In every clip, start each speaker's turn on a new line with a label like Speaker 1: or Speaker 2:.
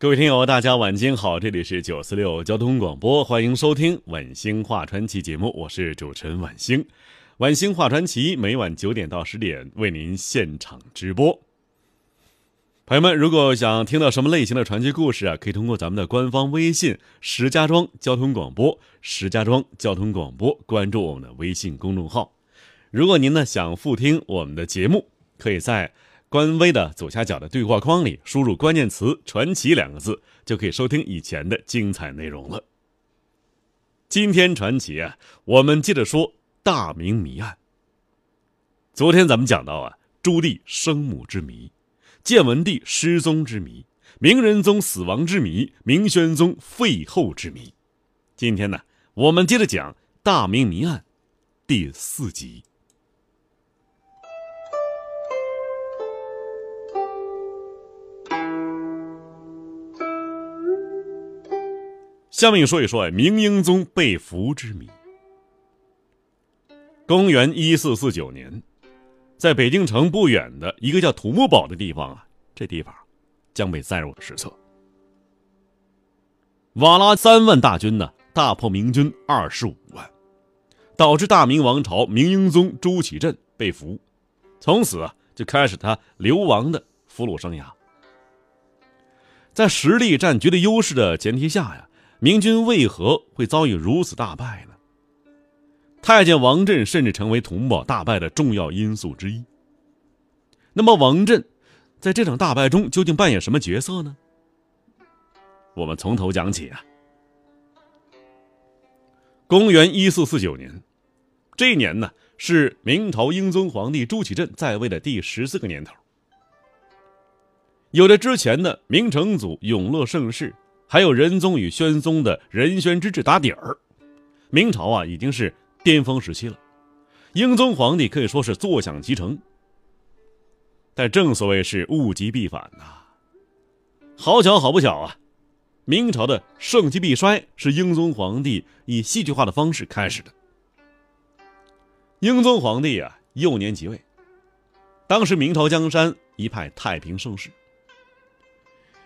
Speaker 1: 各位听友，大家晚间好，这里是九四六交通广播，欢迎收听《晚星话传奇》节目，我是主持人晚星。《晚星话传奇》每晚九点到十点为您现场直播。朋友们，如果想听到什么类型的传奇故事啊，可以通过咱们的官方微信“石家庄交通广播”“石家庄交通广播”关注我们的微信公众号。如果您呢想复听我们的节目，可以在。官微的左下角的对话框里输入关键词“传奇”两个字，就可以收听以前的精彩内容了。今天传奇啊，我们接着说大明谜案。昨天咱们讲到啊，朱棣生母之谜，建文帝失踪之谜，明仁宗死亡之谜，明宣宗废后之谜。今天呢，我们接着讲大明谜案第四集。下面说一说明英宗被俘之谜。公元一四四九年，在北京城不远的一个叫土木堡的地方啊，这地方将被载入史册。瓦剌三万大军呢，大破明军二十五万，导致大明王朝明英宗朱祁镇被俘，从此啊就开始他流亡的俘虏生涯。在实力占绝对优势的前提下呀。明军为何会遭遇如此大败呢？太监王振甚至成为土木堡大败的重要因素之一。那么，王振在这场大败中究竟扮演什么角色呢？我们从头讲起啊。公元一四四九年，这一年呢是明朝英宗皇帝朱祁镇在位的第十四个年头。有着之前的明成祖永乐盛世。还有仁宗与宣宗的仁宣之治打底儿，明朝啊已经是巅峰时期了，英宗皇帝可以说是坐享其成。但正所谓是物极必反呐，好巧好不巧啊，明朝的盛极必衰是英宗皇帝以戏剧化的方式开始的。英宗皇帝啊幼年即位，当时明朝江山一派太平盛世。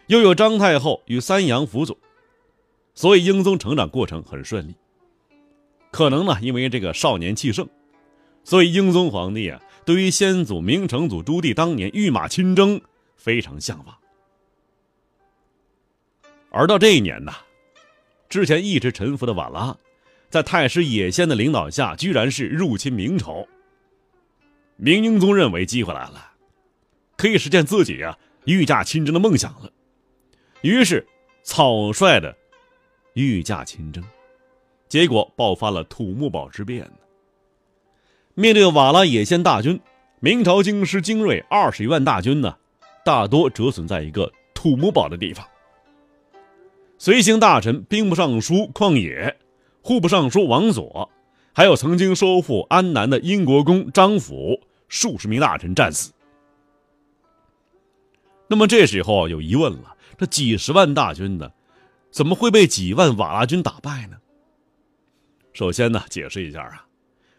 Speaker 1: 又有张太后与三阳辅佐，所以英宗成长过程很顺利。可能呢，因为这个少年气盛，所以英宗皇帝啊，对于先祖明成祖朱棣当年御马亲征非常向往。而到这一年呢，之前一直臣服的瓦剌，在太师野先的领导下，居然是入侵明朝。明英宗认为机会来了，可以实现自己啊御驾亲征的梦想了。于是，草率的御驾亲征，结果爆发了土木堡之变。面对瓦剌野先大军，明朝京师精锐二十余万大军呢，大多折损在一个土木堡的地方。随行大臣兵部尚书旷野、户部尚书王佐，还有曾经收复安南的英国公张辅，数十名大臣战死。那么这时候有疑问了。这几十万大军呢，怎么会被几万瓦剌军打败呢？首先呢，解释一下啊，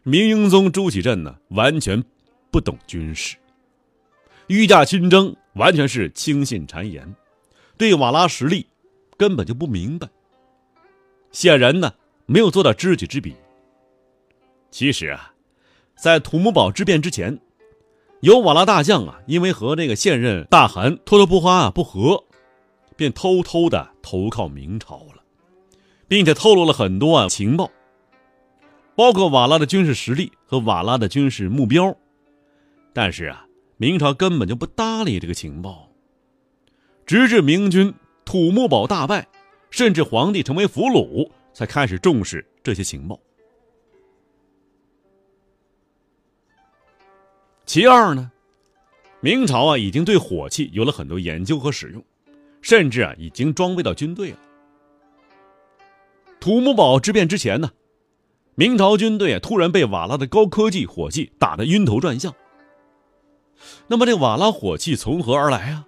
Speaker 1: 明英宗朱祁镇呢，完全不懂军事，御驾亲征完全是轻信谗言，对瓦剌实力根本就不明白。显然呢，没有做到知己知彼。其实啊，在土木堡之变之前，有瓦剌大将啊，因为和那个现任大汗托勒布花啊不和。便偷偷的投靠明朝了，并且透露了很多啊情报，包括瓦剌的军事实力和瓦剌的军事目标。但是啊，明朝根本就不搭理这个情报，直至明军土木堡大败，甚至皇帝成为俘虏，才开始重视这些情报。其二呢，明朝啊已经对火器有了很多研究和使用。甚至啊已经装备到军队了。土木堡之变之前呢，明朝军队啊突然被瓦剌的高科技火器打得晕头转向。那么这瓦剌火器从何而来啊？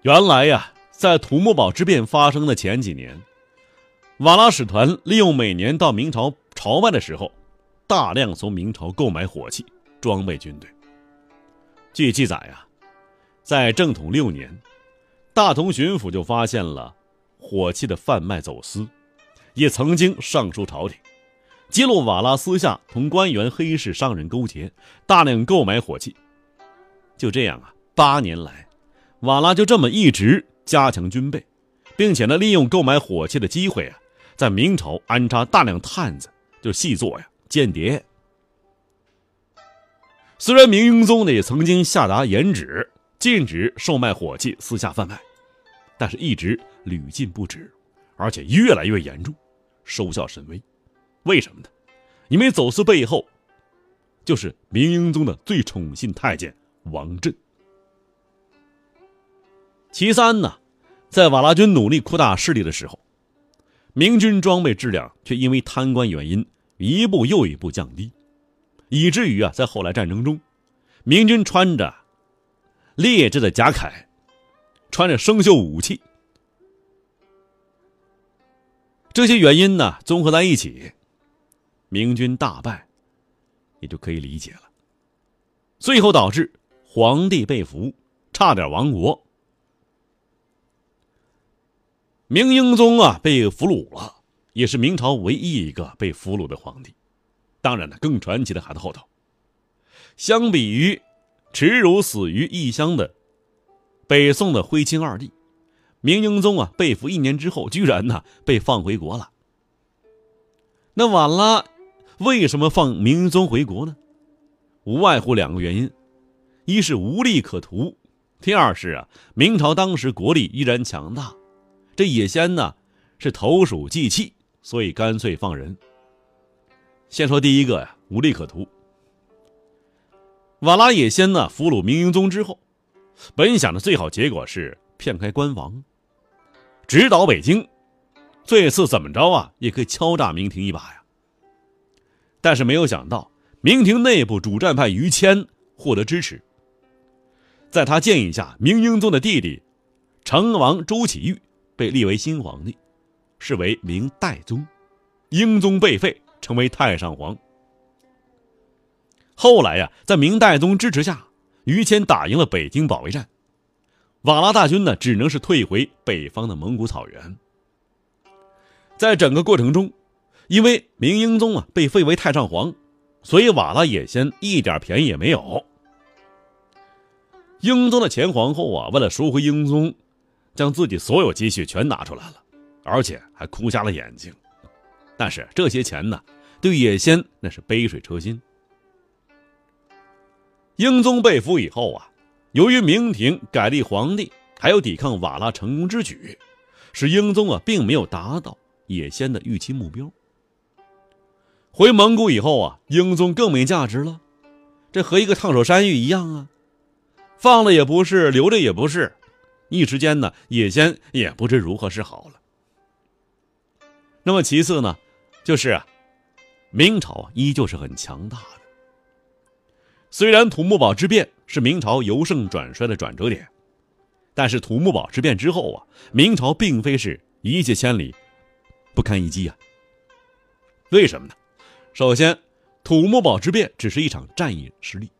Speaker 1: 原来呀，在土木堡之变发生的前几年，瓦剌使团利用每年到明朝朝拜的时候，大量从明朝购买火器装备军队。据记载呀，在正统六年，大同巡抚就发现了火器的贩卖走私，也曾经上书朝廷，揭露瓦剌私下同官员、黑市商人勾结，大量购买火器。就这样啊，八年来。瓦剌就这么一直加强军备，并且呢，利用购买火器的机会啊，在明朝安插大量探子，就细作呀间谍。虽然明英宗呢也曾经下达严旨，禁止售卖火器、私下贩卖，但是一直屡禁不止，而且越来越严重，收效甚微。为什么呢？因为走私背后就是明英宗的最宠信太监王振。其三呢，在瓦剌军努力扩大势力的时候，明军装备质量却因为贪官原因一步又一步降低，以至于啊，在后来战争中，明军穿着劣质的甲铠，穿着生锈武器，这些原因呢综合在一起，明军大败，也就可以理解了。最后导致皇帝被俘，差点亡国。明英宗啊，被俘虏了，也是明朝唯一一个被俘虏的皇帝。当然了，更传奇的还在后头。相比于耻辱死于异乡的北宋的徽钦二帝，明英宗啊，被俘一年之后，居然呢被放回国了。那晚了为什么放明英宗回国呢？无外乎两个原因：一是无利可图，第二是啊，明朝当时国力依然强大。这野仙呢，是投鼠忌器，所以干脆放人。先说第一个呀，无利可图。瓦剌也先呢，俘虏明英宗之后，本想的最好结果是骗开关王，直捣北京，这次怎么着啊，也可以敲诈明廷一把呀。但是没有想到，明廷内部主战派于谦获得支持，在他建议下，明英宗的弟弟成王朱祁钰。被立为新皇帝，是为明代宗，英宗被废，成为太上皇。后来呀，在明代宗支持下，于谦打赢了北京保卫战，瓦剌大军呢，只能是退回北方的蒙古草原。在整个过程中，因为明英宗啊被废为太上皇，所以瓦剌野先一点便宜也没有。英宗的前皇后啊，为了赎回英宗。将自己所有积蓄全拿出来了，而且还哭瞎了眼睛。但是这些钱呢，对野仙那是杯水车薪。英宗被俘以后啊，由于明廷改立皇帝，还有抵抗瓦剌成功之举，使英宗啊并没有达到野仙的预期目标。回蒙古以后啊，英宗更没价值了，这和一个烫手山芋一样啊，放了也不是，留着也不是。一时间呢，野仙也不知如何是好了。那么其次呢，就是，明朝依旧是很强大。虽然土木堡之变是明朝由盛转衰的转折点，但是土木堡之变之后啊，明朝并非是一泻千里、不堪一击啊。为什么呢？首先，土木堡之变只是一场战役失利，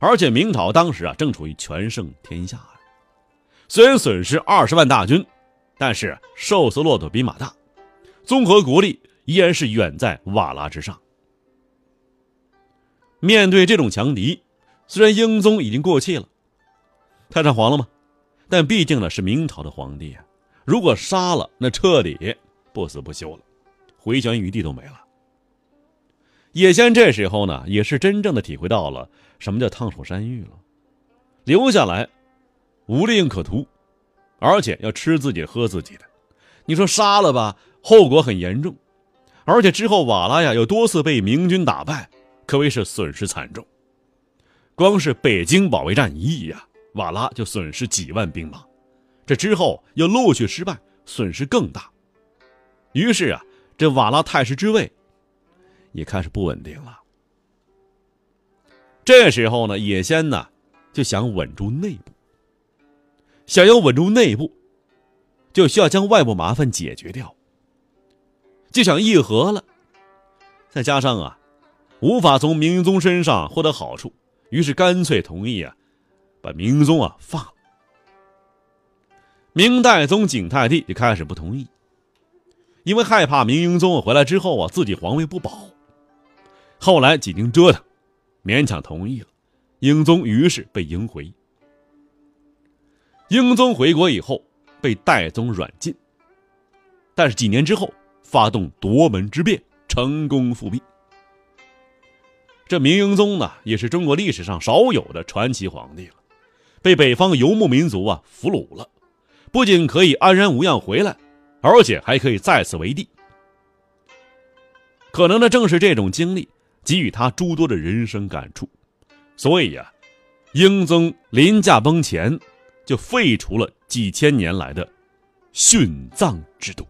Speaker 1: 而且明朝当时啊正处于全盛天下啊。虽然损失二十万大军，但是瘦死骆驼比马大，综合国力依然是远在瓦剌之上。面对这种强敌，虽然英宗已经过气了，太上皇了吗？但毕竟呢是明朝的皇帝啊，如果杀了，那彻底不死不休了，回旋余地都没了。野仙这时候呢，也是真正的体会到了什么叫烫手山芋了，留下来。无利可图，而且要吃自己喝自己的，你说杀了吧，后果很严重，而且之后瓦剌呀又多次被明军打败，可谓是损失惨重。光是北京保卫战一役呀，瓦剌就损失几万兵马，这之后又陆续失败，损失更大。于是啊，这瓦剌太师之位也开始不稳定了。这时候呢，野先呢就想稳住内部，想要稳住内部，就需要将外部麻烦解决掉，就想议和了。再加上啊，无法从明英宗身上获得好处，于是干脆同意啊，把明英宗啊放了。明代宗景泰帝就开始不同意，因为害怕明英宗回来之后啊，自己皇位不保。后来几经折腾。勉强同意了，英宗于是被迎回。英宗回国以后，被代宗软禁。但是几年之后，发动夺门之变，成功复辟。这明英宗呢，也是中国历史上少有的传奇皇帝了，被北方游牧民族啊俘虏了，不仅可以安然无恙回来，而且还可以再次为帝。可能呢，正是这种经历。给予他诸多的人生感触，所以呀，英宗临驾崩前，就废除了几千年来的殉葬制度。